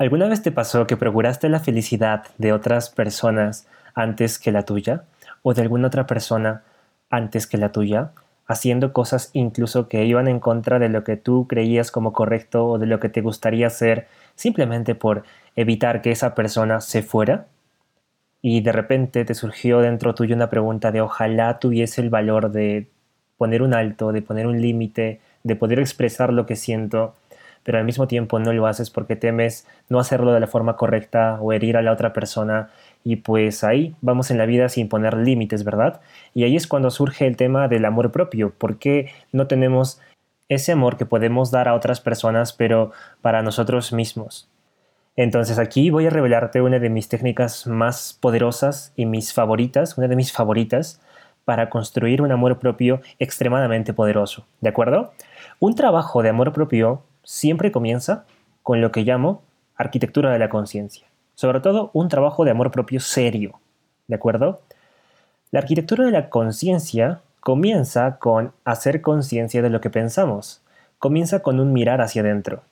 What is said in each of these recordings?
¿Alguna vez te pasó que procuraste la felicidad de otras personas antes que la tuya? ¿O de alguna otra persona antes que la tuya? Haciendo cosas incluso que iban en contra de lo que tú creías como correcto o de lo que te gustaría hacer simplemente por evitar que esa persona se fuera? Y de repente te surgió dentro tuyo una pregunta de ojalá tuviese el valor de poner un alto, de poner un límite, de poder expresar lo que siento pero al mismo tiempo no lo haces porque temes no hacerlo de la forma correcta o herir a la otra persona y pues ahí vamos en la vida sin poner límites, ¿verdad? Y ahí es cuando surge el tema del amor propio, ¿por qué no tenemos ese amor que podemos dar a otras personas pero para nosotros mismos? Entonces aquí voy a revelarte una de mis técnicas más poderosas y mis favoritas, una de mis favoritas, para construir un amor propio extremadamente poderoso, ¿de acuerdo? Un trabajo de amor propio siempre comienza con lo que llamo arquitectura de la conciencia. Sobre todo un trabajo de amor propio serio. ¿De acuerdo? La arquitectura de la conciencia comienza con hacer conciencia de lo que pensamos. Comienza con un mirar hacia adentro,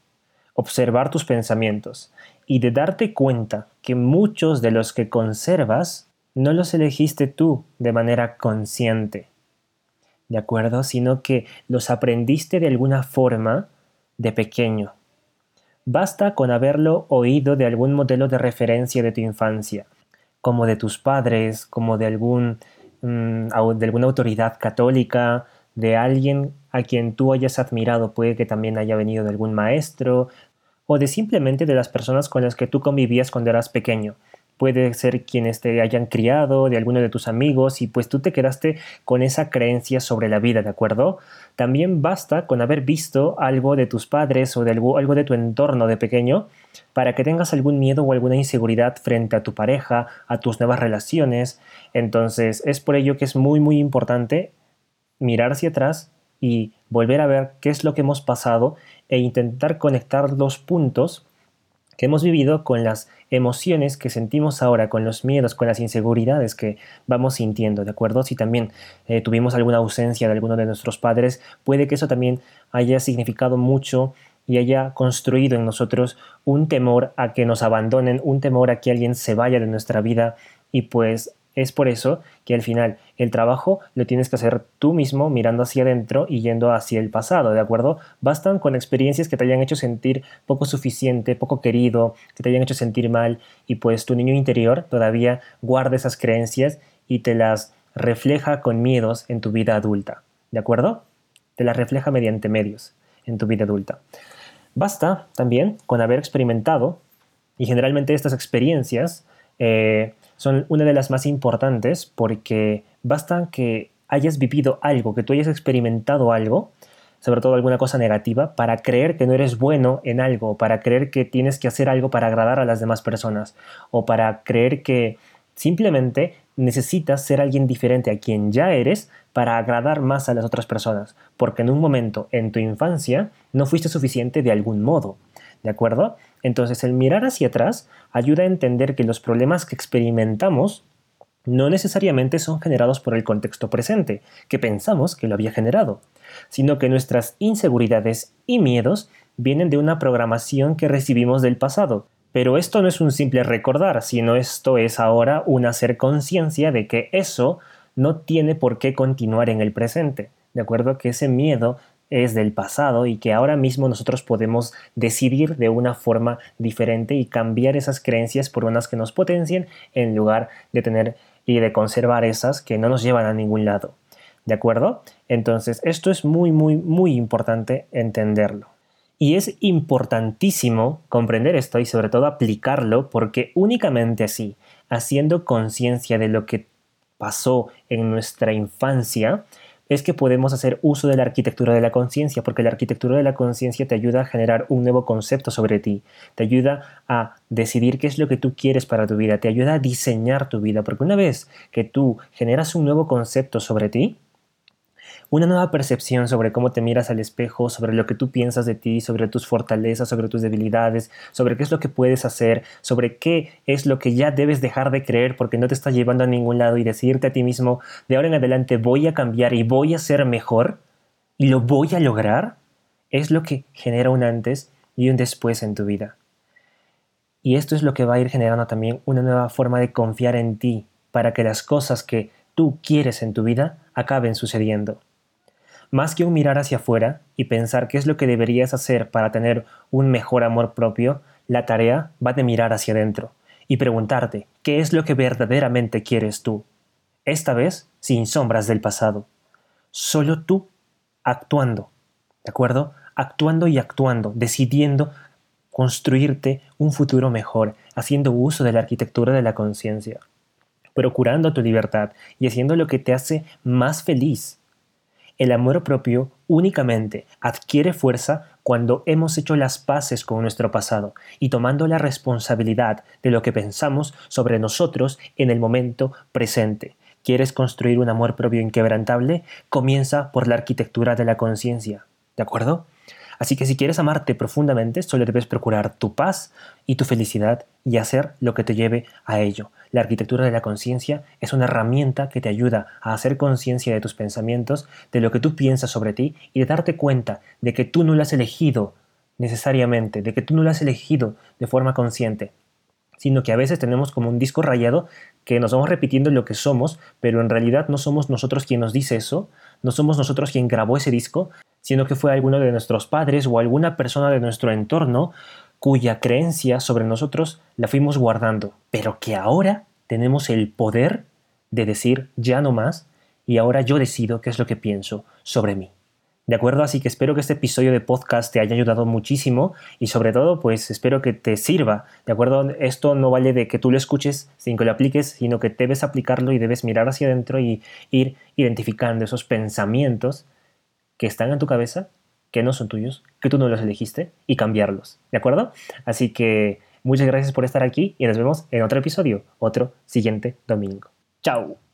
observar tus pensamientos y de darte cuenta que muchos de los que conservas no los elegiste tú de manera consciente. ¿De acuerdo? Sino que los aprendiste de alguna forma de pequeño. Basta con haberlo oído de algún modelo de referencia de tu infancia, como de tus padres, como de, algún, mm, de alguna autoridad católica, de alguien a quien tú hayas admirado, puede que también haya venido de algún maestro, o de simplemente de las personas con las que tú convivías cuando eras pequeño puede ser quienes te hayan criado, de alguno de tus amigos, y pues tú te quedaste con esa creencia sobre la vida, ¿de acuerdo? También basta con haber visto algo de tus padres o de algo, algo de tu entorno de pequeño para que tengas algún miedo o alguna inseguridad frente a tu pareja, a tus nuevas relaciones. Entonces es por ello que es muy muy importante mirar hacia atrás y volver a ver qué es lo que hemos pasado e intentar conectar los puntos que hemos vivido con las emociones que sentimos ahora, con los miedos, con las inseguridades que vamos sintiendo, ¿de acuerdo? Si también eh, tuvimos alguna ausencia de alguno de nuestros padres, puede que eso también haya significado mucho y haya construido en nosotros un temor a que nos abandonen, un temor a que alguien se vaya de nuestra vida y pues es por eso que al final el trabajo lo tienes que hacer tú mismo mirando hacia adentro y yendo hacia el pasado, ¿de acuerdo? Bastan con experiencias que te hayan hecho sentir poco suficiente, poco querido, que te hayan hecho sentir mal y pues tu niño interior todavía guarda esas creencias y te las refleja con miedos en tu vida adulta, ¿de acuerdo? Te las refleja mediante medios en tu vida adulta. Basta también con haber experimentado, y generalmente estas experiencias eh, son una de las más importantes porque basta que hayas vivido algo, que tú hayas experimentado algo, sobre todo alguna cosa negativa, para creer que no eres bueno en algo, para creer que tienes que hacer algo para agradar a las demás personas, o para creer que simplemente necesitas ser alguien diferente a quien ya eres para agradar más a las otras personas, porque en un momento en tu infancia no fuiste suficiente de algún modo. ¿De acuerdo? Entonces el mirar hacia atrás ayuda a entender que los problemas que experimentamos no necesariamente son generados por el contexto presente, que pensamos que lo había generado, sino que nuestras inseguridades y miedos vienen de una programación que recibimos del pasado. Pero esto no es un simple recordar, sino esto es ahora un hacer conciencia de que eso no tiene por qué continuar en el presente. De acuerdo que ese miedo es del pasado y que ahora mismo nosotros podemos decidir de una forma diferente y cambiar esas creencias por unas que nos potencien en lugar de tener y de conservar esas que no nos llevan a ningún lado. ¿De acuerdo? Entonces, esto es muy, muy, muy importante entenderlo. Y es importantísimo comprender esto y sobre todo aplicarlo porque únicamente así, haciendo conciencia de lo que pasó en nuestra infancia, es que podemos hacer uso de la arquitectura de la conciencia, porque la arquitectura de la conciencia te ayuda a generar un nuevo concepto sobre ti, te ayuda a decidir qué es lo que tú quieres para tu vida, te ayuda a diseñar tu vida, porque una vez que tú generas un nuevo concepto sobre ti, una nueva percepción sobre cómo te miras al espejo, sobre lo que tú piensas de ti, sobre tus fortalezas, sobre tus debilidades, sobre qué es lo que puedes hacer, sobre qué es lo que ya debes dejar de creer porque no te está llevando a ningún lado y decirte a ti mismo, de ahora en adelante voy a cambiar y voy a ser mejor y lo voy a lograr, es lo que genera un antes y un después en tu vida. Y esto es lo que va a ir generando también una nueva forma de confiar en ti para que las cosas que tú quieres en tu vida acaben sucediendo. Más que un mirar hacia afuera y pensar qué es lo que deberías hacer para tener un mejor amor propio, la tarea va de mirar hacia adentro y preguntarte qué es lo que verdaderamente quieres tú. Esta vez sin sombras del pasado. Solo tú actuando. ¿De acuerdo? Actuando y actuando, decidiendo construirte un futuro mejor, haciendo uso de la arquitectura de la conciencia, procurando tu libertad y haciendo lo que te hace más feliz. El amor propio únicamente adquiere fuerza cuando hemos hecho las paces con nuestro pasado y tomando la responsabilidad de lo que pensamos sobre nosotros en el momento presente. ¿Quieres construir un amor propio inquebrantable? Comienza por la arquitectura de la conciencia. ¿De acuerdo? Así que si quieres amarte profundamente, solo debes procurar tu paz y tu felicidad y hacer lo que te lleve a ello. La arquitectura de la conciencia es una herramienta que te ayuda a hacer conciencia de tus pensamientos, de lo que tú piensas sobre ti y de darte cuenta de que tú no lo has elegido necesariamente, de que tú no lo has elegido de forma consciente, sino que a veces tenemos como un disco rayado que nos vamos repitiendo lo que somos, pero en realidad no somos nosotros quien nos dice eso, no somos nosotros quien grabó ese disco, sino que fue alguno de nuestros padres o alguna persona de nuestro entorno cuya creencia sobre nosotros la fuimos guardando, pero que ahora tenemos el poder de decir ya no más y ahora yo decido qué es lo que pienso sobre mí. ¿De acuerdo? Así que espero que este episodio de podcast te haya ayudado muchísimo y sobre todo pues espero que te sirva. ¿De acuerdo? Esto no vale de que tú lo escuches sin que lo apliques, sino que debes aplicarlo y debes mirar hacia adentro y ir identificando esos pensamientos que están en tu cabeza, que no son tuyos, que tú no los elegiste y cambiarlos. ¿De acuerdo? Así que muchas gracias por estar aquí y nos vemos en otro episodio, otro siguiente domingo. ¡Chao!